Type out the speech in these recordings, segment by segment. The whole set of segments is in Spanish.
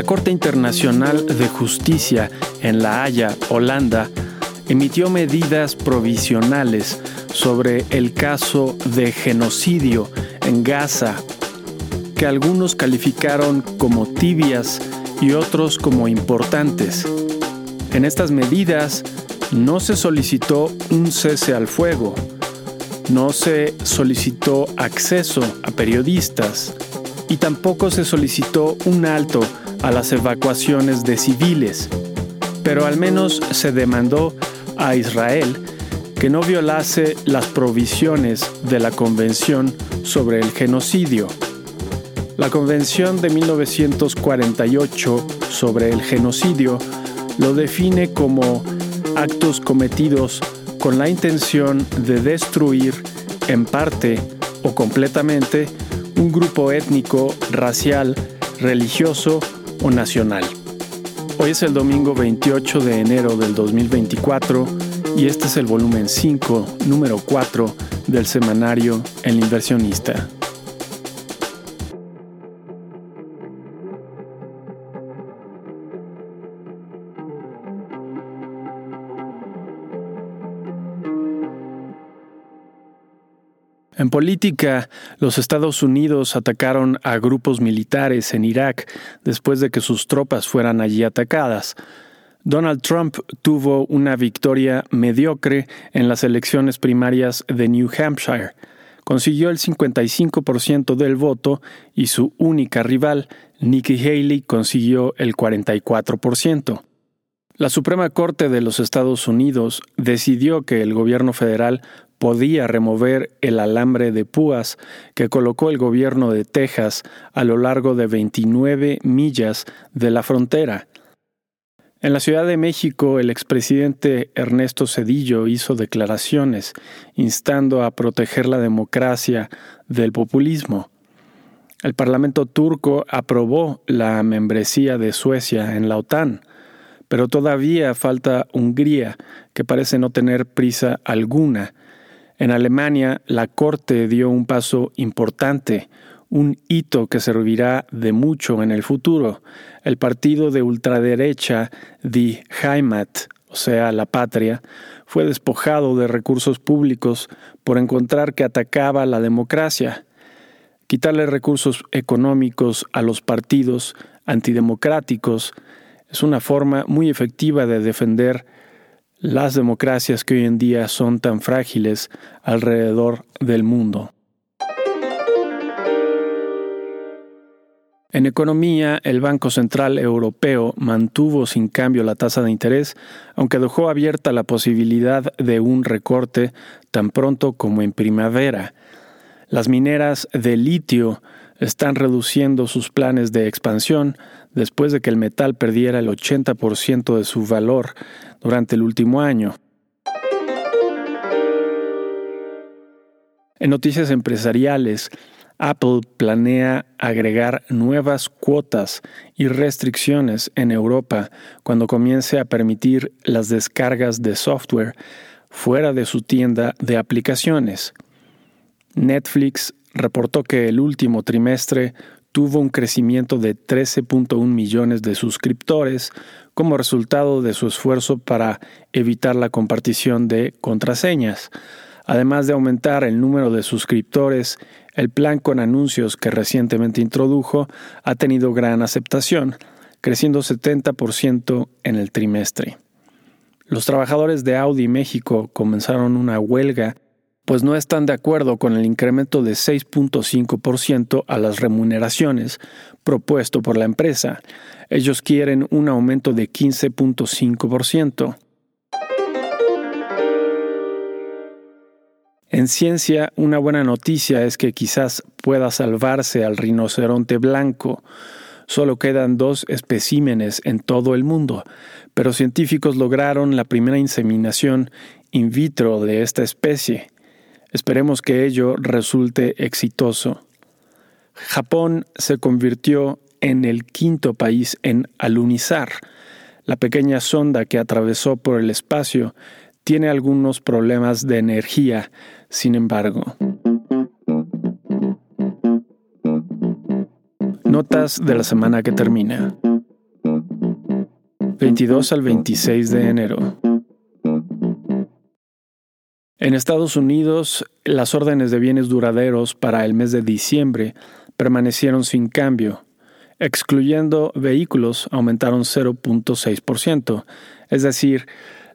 La Corte Internacional de Justicia en La Haya, Holanda, emitió medidas provisionales sobre el caso de genocidio en Gaza, que algunos calificaron como tibias y otros como importantes. En estas medidas no se solicitó un cese al fuego, no se solicitó acceso a periodistas y tampoco se solicitó un alto a las evacuaciones de civiles, pero al menos se demandó a Israel que no violase las provisiones de la Convención sobre el Genocidio. La Convención de 1948 sobre el genocidio lo define como actos cometidos con la intención de destruir en parte o completamente un grupo étnico, racial, religioso o nacional. Hoy es el domingo 28 de enero del 2024 y este es el volumen 5, número 4 del semanario El inversionista. En política, los Estados Unidos atacaron a grupos militares en Irak después de que sus tropas fueran allí atacadas. Donald Trump tuvo una victoria mediocre en las elecciones primarias de New Hampshire. Consiguió el 55% del voto y su única rival, Nikki Haley, consiguió el 44%. La Suprema Corte de los Estados Unidos decidió que el gobierno federal podía remover el alambre de púas que colocó el gobierno de Texas a lo largo de 29 millas de la frontera. En la Ciudad de México, el expresidente Ernesto Cedillo hizo declaraciones instando a proteger la democracia del populismo. El Parlamento turco aprobó la membresía de Suecia en la OTAN, pero todavía falta Hungría, que parece no tener prisa alguna en Alemania, la Corte dio un paso importante, un hito que servirá de mucho en el futuro. El partido de ultraderecha Die Heimat, o sea, la patria, fue despojado de recursos públicos por encontrar que atacaba la democracia. Quitarle recursos económicos a los partidos antidemocráticos es una forma muy efectiva de defender las democracias que hoy en día son tan frágiles alrededor del mundo. En economía, el Banco Central Europeo mantuvo sin cambio la tasa de interés, aunque dejó abierta la posibilidad de un recorte tan pronto como en primavera. Las mineras de litio están reduciendo sus planes de expansión después de que el metal perdiera el 80% de su valor durante el último año. En noticias empresariales, Apple planea agregar nuevas cuotas y restricciones en Europa cuando comience a permitir las descargas de software fuera de su tienda de aplicaciones. Netflix reportó que el último trimestre tuvo un crecimiento de 13.1 millones de suscriptores como resultado de su esfuerzo para evitar la compartición de contraseñas. Además de aumentar el número de suscriptores, el plan con anuncios que recientemente introdujo ha tenido gran aceptación, creciendo 70% en el trimestre. Los trabajadores de Audi México comenzaron una huelga pues no están de acuerdo con el incremento de 6.5% a las remuneraciones propuesto por la empresa. Ellos quieren un aumento de 15.5%. En ciencia, una buena noticia es que quizás pueda salvarse al rinoceronte blanco. Solo quedan dos especímenes en todo el mundo, pero científicos lograron la primera inseminación in vitro de esta especie. Esperemos que ello resulte exitoso. Japón se convirtió en el quinto país en alunizar. La pequeña sonda que atravesó por el espacio tiene algunos problemas de energía, sin embargo. Notas de la semana que termina. 22 al 26 de enero. En Estados Unidos, las órdenes de bienes duraderos para el mes de diciembre permanecieron sin cambio. Excluyendo vehículos, aumentaron 0.6%, es decir,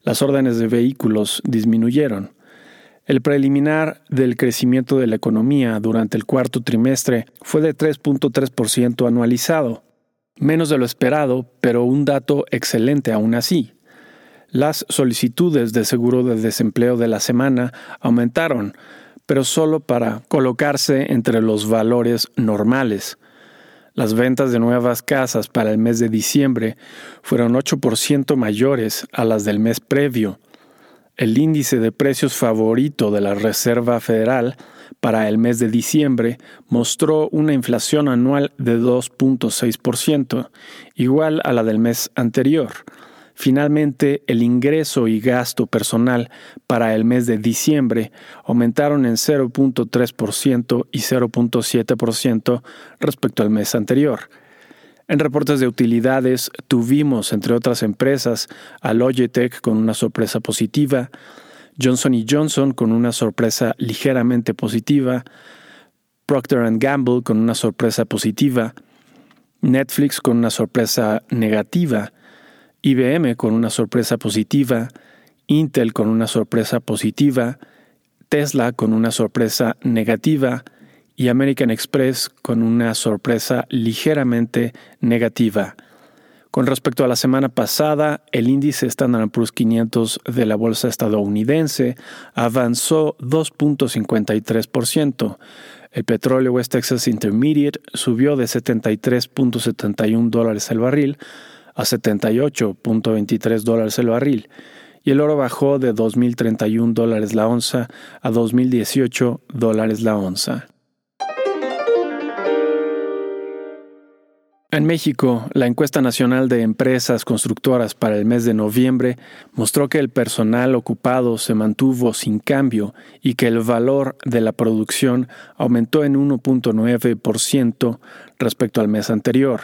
las órdenes de vehículos disminuyeron. El preliminar del crecimiento de la economía durante el cuarto trimestre fue de 3.3% anualizado, menos de lo esperado, pero un dato excelente aún así. Las solicitudes de seguro de desempleo de la semana aumentaron, pero solo para colocarse entre los valores normales. Las ventas de nuevas casas para el mes de diciembre fueron 8% mayores a las del mes previo. El índice de precios favorito de la Reserva Federal para el mes de diciembre mostró una inflación anual de 2.6%, igual a la del mes anterior. Finalmente, el ingreso y gasto personal para el mes de diciembre aumentaron en 0.3% y 0.7% respecto al mes anterior. En reportes de utilidades tuvimos, entre otras empresas, a Logitech con una sorpresa positiva, Johnson Johnson con una sorpresa ligeramente positiva, Procter ⁇ Gamble con una sorpresa positiva, Netflix con una sorpresa negativa, IBM con una sorpresa positiva, Intel con una sorpresa positiva, Tesla con una sorpresa negativa y American Express con una sorpresa ligeramente negativa. Con respecto a la semana pasada, el índice Standard Poor's 500 de la bolsa estadounidense avanzó 2.53%. El petróleo West Texas Intermediate subió de 73.71 dólares el barril a 78.23 dólares el barril y el oro bajó de 2.031 dólares la onza a 2.018 dólares la onza. En México, la encuesta nacional de empresas constructoras para el mes de noviembre mostró que el personal ocupado se mantuvo sin cambio y que el valor de la producción aumentó en 1.9% respecto al mes anterior.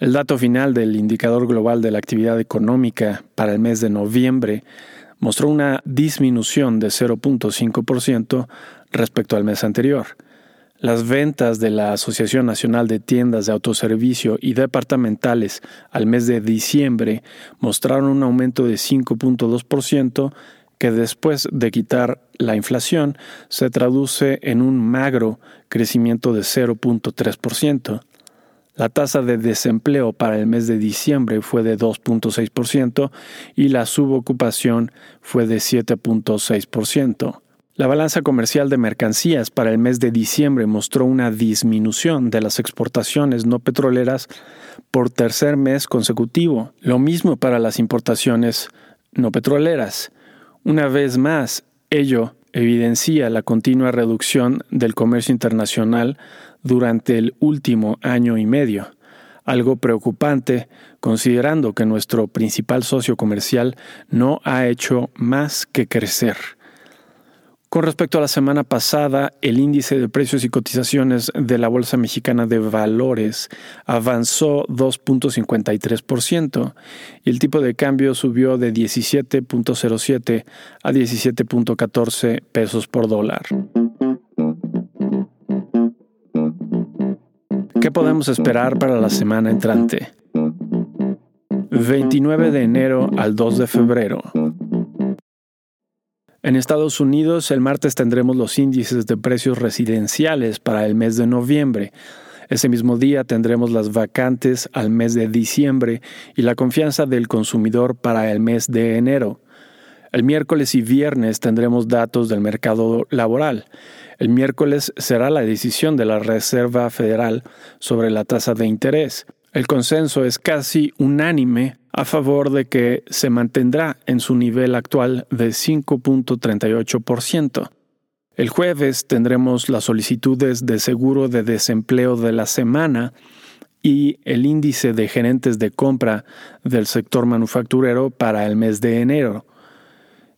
El dato final del indicador global de la actividad económica para el mes de noviembre mostró una disminución de 0.5% respecto al mes anterior. Las ventas de la Asociación Nacional de Tiendas de Autoservicio y Departamentales al mes de diciembre mostraron un aumento de 5.2% que después de quitar la inflación se traduce en un magro crecimiento de 0.3%. La tasa de desempleo para el mes de diciembre fue de 2.6% y la subocupación fue de 7.6%. La balanza comercial de mercancías para el mes de diciembre mostró una disminución de las exportaciones no petroleras por tercer mes consecutivo. Lo mismo para las importaciones no petroleras. Una vez más, ello evidencia la continua reducción del comercio internacional durante el último año y medio, algo preocupante considerando que nuestro principal socio comercial no ha hecho más que crecer. Con respecto a la semana pasada, el índice de precios y cotizaciones de la Bolsa Mexicana de Valores avanzó 2.53% y el tipo de cambio subió de 17.07 a 17.14 pesos por dólar. ¿Qué podemos esperar para la semana entrante? 29 de enero al 2 de febrero. En Estados Unidos, el martes tendremos los índices de precios residenciales para el mes de noviembre. Ese mismo día tendremos las vacantes al mes de diciembre y la confianza del consumidor para el mes de enero. El miércoles y viernes tendremos datos del mercado laboral. El miércoles será la decisión de la Reserva Federal sobre la tasa de interés. El consenso es casi unánime a favor de que se mantendrá en su nivel actual de 5.38%. El jueves tendremos las solicitudes de seguro de desempleo de la semana y el índice de gerentes de compra del sector manufacturero para el mes de enero.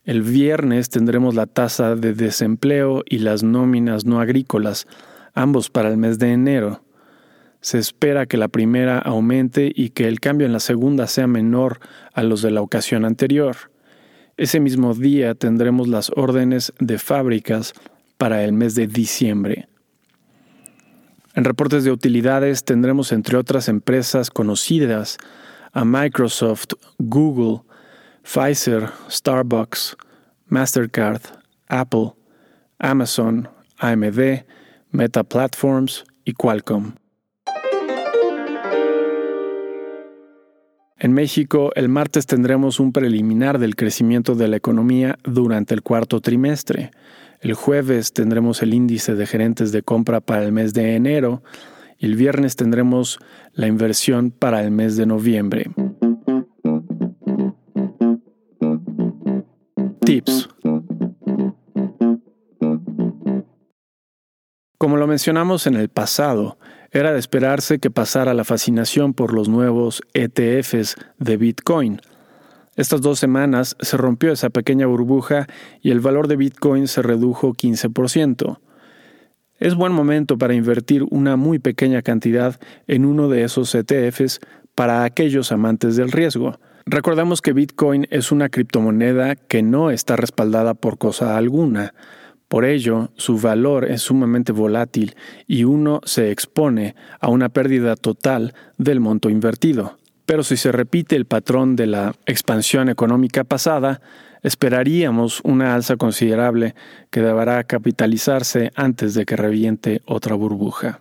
El viernes tendremos la tasa de desempleo y las nóminas no agrícolas, ambos para el mes de enero. se espera que la primera aumente y que el cambio en la segunda sea menor a los de la ocasión anterior. Ese mismo día tendremos las órdenes de fábricas para el mes de diciembre. En reportes de utilidades tendremos entre otras empresas conocidas a Microsoft, Google, Pfizer, Starbucks, Mastercard, Apple, Amazon, AMD, Meta Platforms y Qualcomm. En México, el martes tendremos un preliminar del crecimiento de la economía durante el cuarto trimestre. El jueves tendremos el índice de gerentes de compra para el mes de enero y el viernes tendremos la inversión para el mes de noviembre. Tips. Como lo mencionamos en el pasado, era de esperarse que pasara la fascinación por los nuevos ETFs de Bitcoin. Estas dos semanas se rompió esa pequeña burbuja y el valor de Bitcoin se redujo 15%. Es buen momento para invertir una muy pequeña cantidad en uno de esos ETFs para aquellos amantes del riesgo. Recordemos que Bitcoin es una criptomoneda que no está respaldada por cosa alguna. Por ello, su valor es sumamente volátil y uno se expone a una pérdida total del monto invertido. Pero si se repite el patrón de la expansión económica pasada, esperaríamos una alza considerable que deberá capitalizarse antes de que reviente otra burbuja.